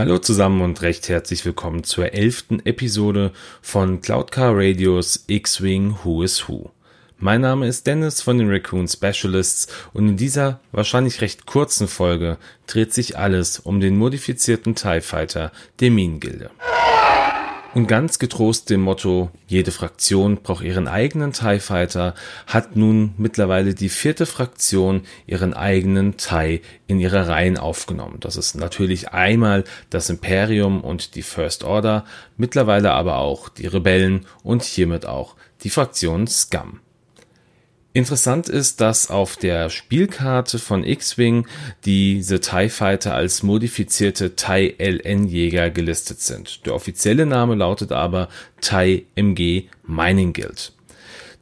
Hallo zusammen und recht herzlich willkommen zur elften Episode von Cloudcar Radios X-Wing Who is Who. Mein Name ist Dennis von den Raccoon Specialists und in dieser wahrscheinlich recht kurzen Folge dreht sich alles um den modifizierten TIE Fighter der Minengilde. Und ganz getrost dem Motto, jede Fraktion braucht ihren eigenen TIE Fighter, hat nun mittlerweile die vierte Fraktion ihren eigenen TIE in ihre Reihen aufgenommen. Das ist natürlich einmal das Imperium und die First Order, mittlerweile aber auch die Rebellen und hiermit auch die Fraktion Scum. Interessant ist, dass auf der Spielkarte von X-Wing diese TIE Fighter als modifizierte TIE LN Jäger gelistet sind. Der offizielle Name lautet aber TIE MG Mining Guild.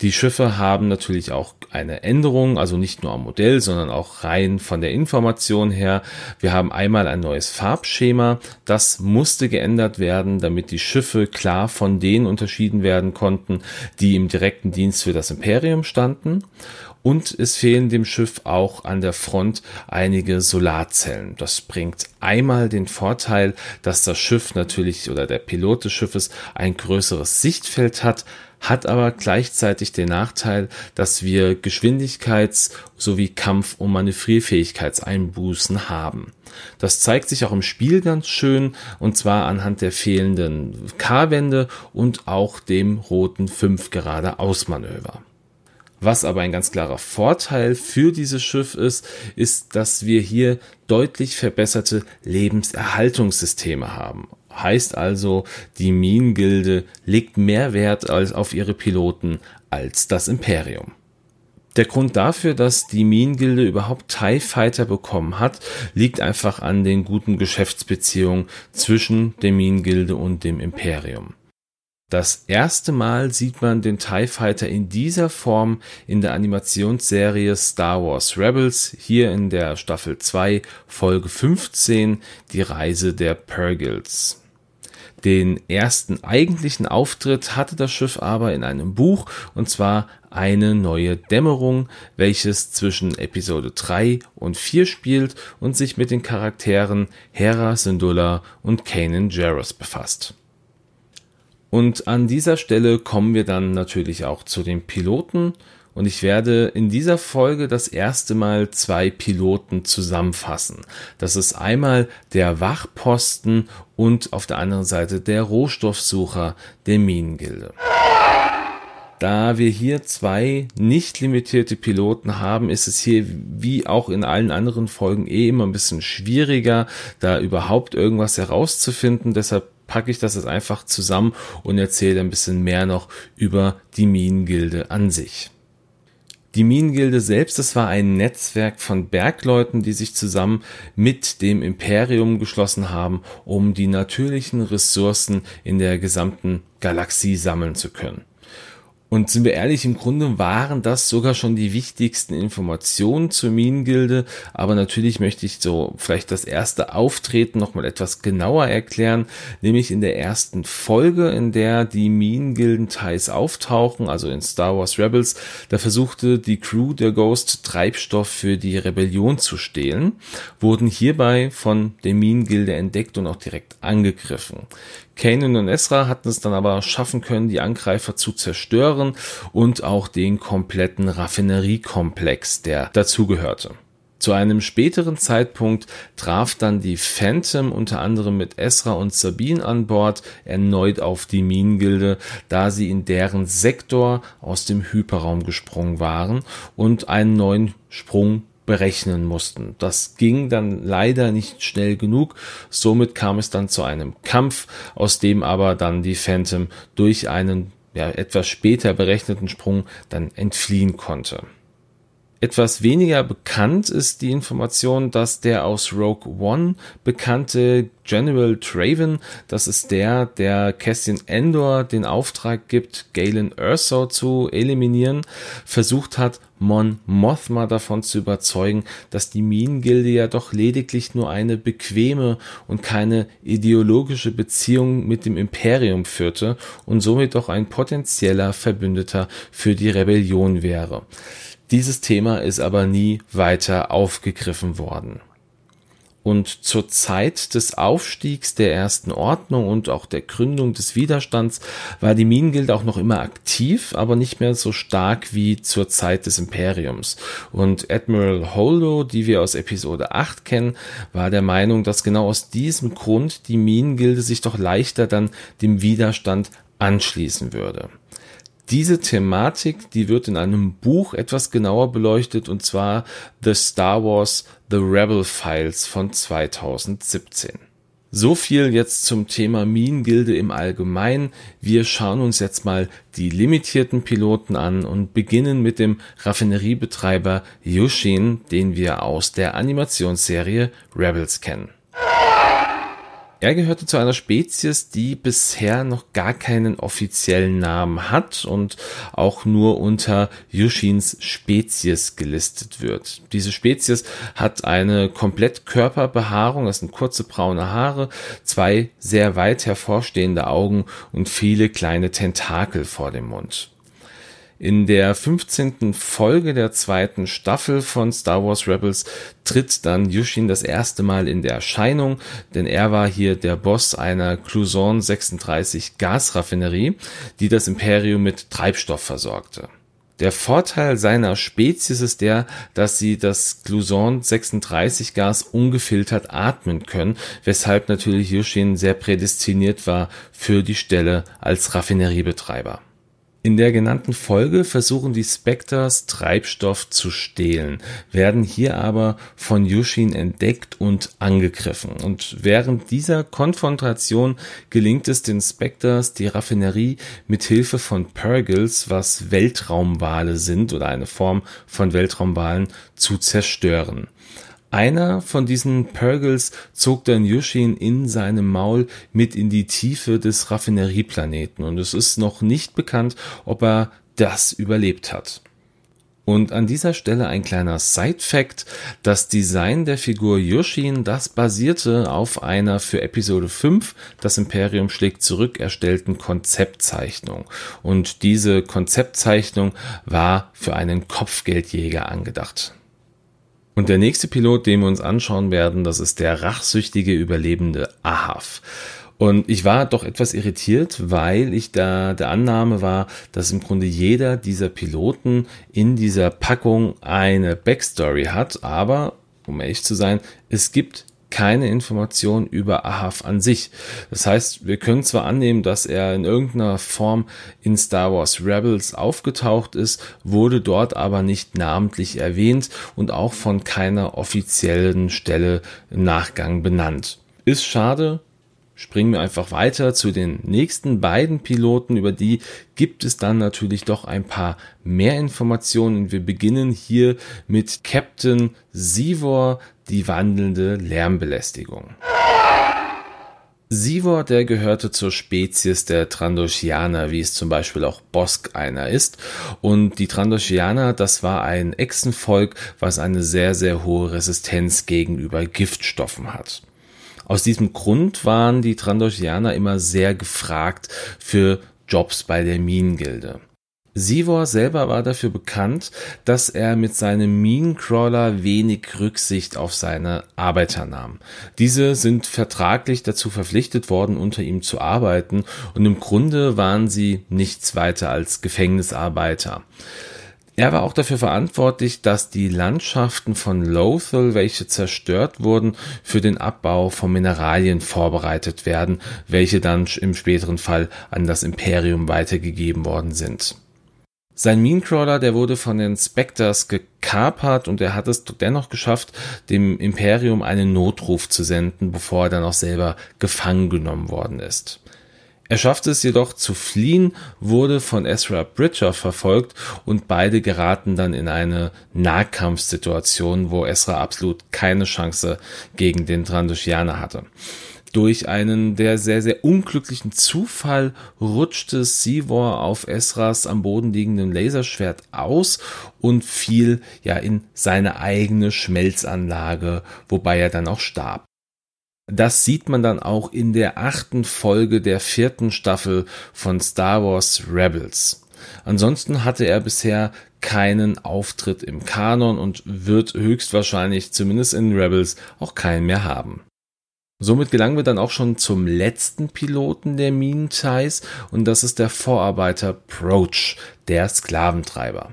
Die Schiffe haben natürlich auch eine Änderung, also nicht nur am Modell, sondern auch rein von der Information her. Wir haben einmal ein neues Farbschema, das musste geändert werden, damit die Schiffe klar von denen unterschieden werden konnten, die im direkten Dienst für das Imperium standen. Und es fehlen dem Schiff auch an der Front einige Solarzellen. Das bringt einmal den Vorteil, dass das Schiff natürlich oder der Pilot des Schiffes ein größeres Sichtfeld hat, hat aber gleichzeitig den Nachteil, dass wir Geschwindigkeits- sowie Kampf- und Manövrierfähigkeitseinbußen haben. Das zeigt sich auch im Spiel ganz schön, und zwar anhand der fehlenden K-Wände und auch dem roten 5 geradeaus-Manöver. Was aber ein ganz klarer Vorteil für dieses Schiff ist, ist, dass wir hier deutlich verbesserte Lebenserhaltungssysteme haben. Heißt also, die Minengilde legt mehr Wert als auf ihre Piloten als das Imperium. Der Grund dafür, dass die Minengilde überhaupt TIE Fighter bekommen hat, liegt einfach an den guten Geschäftsbeziehungen zwischen der Minengilde und dem Imperium. Das erste Mal sieht man den TIE Fighter in dieser Form in der Animationsserie Star Wars Rebels, hier in der Staffel 2, Folge 15, die Reise der Purgils. Den ersten eigentlichen Auftritt hatte das Schiff aber in einem Buch, und zwar eine neue Dämmerung, welches zwischen Episode 3 und 4 spielt und sich mit den Charakteren Hera Syndulla und Kanan Jarrus befasst. Und an dieser Stelle kommen wir dann natürlich auch zu den Piloten. Und ich werde in dieser Folge das erste Mal zwei Piloten zusammenfassen. Das ist einmal der Wachposten und auf der anderen Seite der Rohstoffsucher der Minengilde. Da wir hier zwei nicht limitierte Piloten haben, ist es hier wie auch in allen anderen Folgen eh immer ein bisschen schwieriger, da überhaupt irgendwas herauszufinden. Deshalb packe ich das jetzt einfach zusammen und erzähle ein bisschen mehr noch über die Minengilde an sich. Die Minengilde selbst, das war ein Netzwerk von Bergleuten, die sich zusammen mit dem Imperium geschlossen haben, um die natürlichen Ressourcen in der gesamten Galaxie sammeln zu können. Und sind wir ehrlich, im Grunde waren das sogar schon die wichtigsten Informationen zur Minengilde. Aber natürlich möchte ich so vielleicht das erste Auftreten nochmal etwas genauer erklären. Nämlich in der ersten Folge, in der die Minengilden-Ties auftauchen, also in Star Wars Rebels. Da versuchte die Crew der Ghost Treibstoff für die Rebellion zu stehlen, wurden hierbei von der Minengilde entdeckt und auch direkt angegriffen. Kanan und Ezra hatten es dann aber schaffen können, die Angreifer zu zerstören und auch den kompletten Raffineriekomplex, der dazugehörte. Zu einem späteren Zeitpunkt traf dann die Phantom unter anderem mit Ezra und Sabine an Bord erneut auf die Minengilde, da sie in deren Sektor aus dem Hyperraum gesprungen waren und einen neuen Sprung berechnen mussten. Das ging dann leider nicht schnell genug. Somit kam es dann zu einem Kampf, aus dem aber dann die Phantom durch einen ja, etwas später berechneten Sprung dann entfliehen konnte. Etwas weniger bekannt ist die Information, dass der aus Rogue One bekannte General Traven, das ist der, der Cassian Endor den Auftrag gibt, Galen Erso zu eliminieren, versucht hat, Mon Mothma davon zu überzeugen, dass die Minengilde ja doch lediglich nur eine bequeme und keine ideologische Beziehung mit dem Imperium führte und somit doch ein potenzieller Verbündeter für die Rebellion wäre. Dieses Thema ist aber nie weiter aufgegriffen worden. Und zur Zeit des Aufstiegs der ersten Ordnung und auch der Gründung des Widerstands war die Minengilde auch noch immer aktiv, aber nicht mehr so stark wie zur Zeit des Imperiums. Und Admiral Holdo, die wir aus Episode 8 kennen, war der Meinung, dass genau aus diesem Grund die Minengilde sich doch leichter dann dem Widerstand anschließen würde. Diese Thematik, die wird in einem Buch etwas genauer beleuchtet und zwar The Star Wars The Rebel Files von 2017. So viel jetzt zum Thema Minengilde im Allgemeinen. Wir schauen uns jetzt mal die limitierten Piloten an und beginnen mit dem Raffineriebetreiber Yushin, den wir aus der Animationsserie Rebels kennen. Er gehörte zu einer Spezies, die bisher noch gar keinen offiziellen Namen hat und auch nur unter Yushins Spezies gelistet wird. Diese Spezies hat eine komplett Körperbehaarung, das sind kurze braune Haare, zwei sehr weit hervorstehende Augen und viele kleine Tentakel vor dem Mund. In der 15. Folge der zweiten Staffel von Star Wars Rebels tritt dann Yushin das erste Mal in der Erscheinung, denn er war hier der Boss einer Cluson 36 Gasraffinerie, die das Imperium mit Treibstoff versorgte. Der Vorteil seiner Spezies ist der, dass sie das Gluson 36 Gas ungefiltert atmen können, weshalb natürlich Yushin sehr prädestiniert war für die Stelle als Raffineriebetreiber. In der genannten Folge versuchen die Spectres Treibstoff zu stehlen, werden hier aber von Yushin entdeckt und angegriffen. Und während dieser Konfrontation gelingt es den Spectres, die Raffinerie mit Hilfe von Purgles, was Weltraumwale sind oder eine Form von Weltraumwalen, zu zerstören. Einer von diesen Purgles zog dann Yushin in seinem Maul mit in die Tiefe des Raffinerieplaneten und es ist noch nicht bekannt, ob er das überlebt hat. Und an dieser Stelle ein kleiner Side-Fact. Das Design der Figur Yushin, das basierte auf einer für Episode 5, das Imperium schlägt zurück, erstellten Konzeptzeichnung. Und diese Konzeptzeichnung war für einen Kopfgeldjäger angedacht. Und der nächste Pilot, den wir uns anschauen werden, das ist der rachsüchtige Überlebende Ahav. Und ich war doch etwas irritiert, weil ich da der Annahme war, dass im Grunde jeder dieser Piloten in dieser Packung eine Backstory hat. Aber, um ehrlich zu sein, es gibt keine Information über Ahav an sich. Das heißt, wir können zwar annehmen, dass er in irgendeiner Form in Star Wars Rebels aufgetaucht ist, wurde dort aber nicht namentlich erwähnt und auch von keiner offiziellen Stelle im Nachgang benannt. Ist schade, springen wir einfach weiter zu den nächsten beiden Piloten. Über die gibt es dann natürlich doch ein paar mehr Informationen. Wir beginnen hier mit Captain Sivor, die wandelnde Lärmbelästigung. Sivor, der gehörte zur Spezies der Trandoshianer, wie es zum Beispiel auch Bosk einer ist. Und die Trandoshianer, das war ein Echsenvolk, was eine sehr, sehr hohe Resistenz gegenüber Giftstoffen hat. Aus diesem Grund waren die Trandoshianer immer sehr gefragt für Jobs bei der Minengilde. Sivor selber war dafür bekannt, dass er mit seinem Minencrawler wenig Rücksicht auf seine Arbeiter nahm. Diese sind vertraglich dazu verpflichtet worden, unter ihm zu arbeiten und im Grunde waren sie nichts weiter als Gefängnisarbeiter. Er war auch dafür verantwortlich, dass die Landschaften von Lothal, welche zerstört wurden, für den Abbau von Mineralien vorbereitet werden, welche dann im späteren Fall an das Imperium weitergegeben worden sind. Sein Minecrawler, der wurde von den Spectres gekapert und er hat es dennoch geschafft, dem Imperium einen Notruf zu senden, bevor er dann auch selber gefangen genommen worden ist. Er schaffte es jedoch zu fliehen, wurde von Ezra Bridger verfolgt und beide geraten dann in eine Nahkampfsituation, wo Ezra absolut keine Chance gegen den Trandoshianer hatte. Durch einen der sehr, sehr unglücklichen Zufall rutschte Sivor auf Esras am Boden liegenden Laserschwert aus und fiel ja in seine eigene Schmelzanlage, wobei er dann auch starb. Das sieht man dann auch in der achten Folge der vierten Staffel von Star Wars Rebels. Ansonsten hatte er bisher keinen Auftritt im Kanon und wird höchstwahrscheinlich zumindest in Rebels auch keinen mehr haben. Somit gelangen wir dann auch schon zum letzten Piloten der Minentais und das ist der Vorarbeiter Proach, der Sklaventreiber.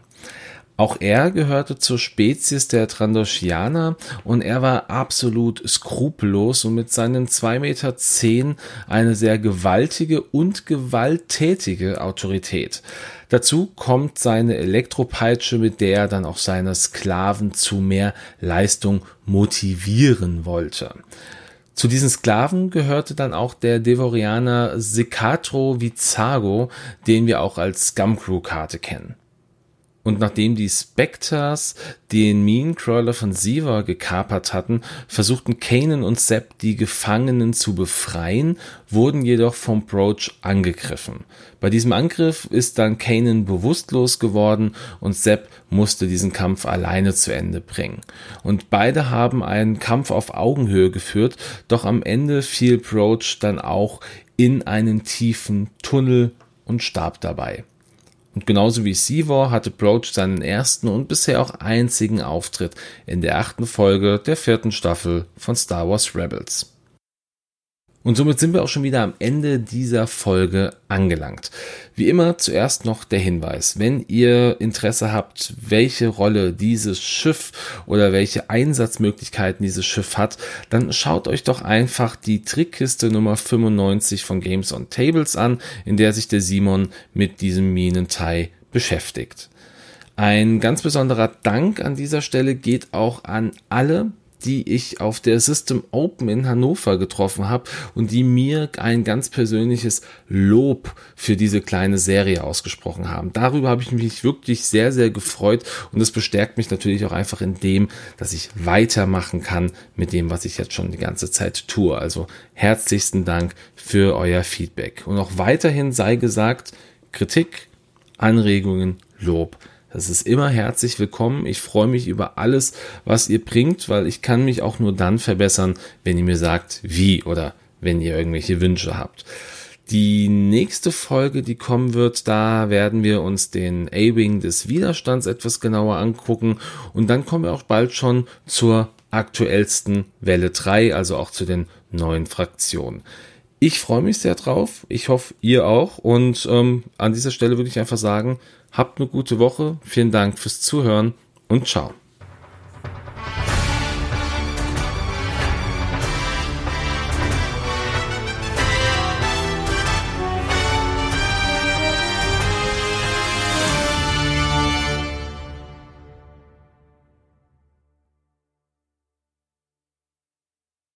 Auch er gehörte zur Spezies der Trandoshianer und er war absolut skrupellos und mit seinen 2,10 Meter eine sehr gewaltige und gewalttätige Autorität. Dazu kommt seine Elektropeitsche, mit der er dann auch seine Sklaven zu mehr Leistung motivieren wollte. Zu diesen Sklaven gehörte dann auch der Devorianer Sikatro Vizago, den wir auch als Scumcrew-Karte kennen. Und nachdem die Spectres den Meancrawler von Siva gekapert hatten, versuchten Kanan und Sepp die Gefangenen zu befreien, wurden jedoch vom Broach angegriffen. Bei diesem Angriff ist dann Kanan bewusstlos geworden und Sepp musste diesen Kampf alleine zu Ende bringen. Und beide haben einen Kampf auf Augenhöhe geführt, doch am Ende fiel Broach dann auch in einen tiefen Tunnel und starb dabei. Und genauso wie Sivor hatte Broach seinen ersten und bisher auch einzigen Auftritt in der achten Folge der vierten Staffel von Star Wars Rebels. Und somit sind wir auch schon wieder am Ende dieser Folge angelangt. Wie immer zuerst noch der Hinweis, wenn ihr Interesse habt, welche Rolle dieses Schiff oder welche Einsatzmöglichkeiten dieses Schiff hat, dann schaut euch doch einfach die Trickkiste Nummer 95 von Games on Tables an, in der sich der Simon mit diesem Minentai beschäftigt. Ein ganz besonderer Dank an dieser Stelle geht auch an alle, die ich auf der System Open in Hannover getroffen habe und die mir ein ganz persönliches Lob für diese kleine Serie ausgesprochen haben. Darüber habe ich mich wirklich sehr, sehr gefreut und es bestärkt mich natürlich auch einfach in dem, dass ich weitermachen kann mit dem, was ich jetzt schon die ganze Zeit tue. Also herzlichsten Dank für euer Feedback. Und auch weiterhin sei gesagt, Kritik, Anregungen, Lob das ist immer herzlich willkommen. Ich freue mich über alles, was ihr bringt, weil ich kann mich auch nur dann verbessern, wenn ihr mir sagt, wie oder wenn ihr irgendwelche Wünsche habt. Die nächste Folge, die kommen wird, da werden wir uns den A-Wing des Widerstands etwas genauer angucken und dann kommen wir auch bald schon zur aktuellsten Welle 3, also auch zu den neuen Fraktionen. Ich freue mich sehr drauf. Ich hoffe, ihr auch. Und ähm, an dieser Stelle würde ich einfach sagen, Habt eine gute Woche. Vielen Dank fürs Zuhören und ciao.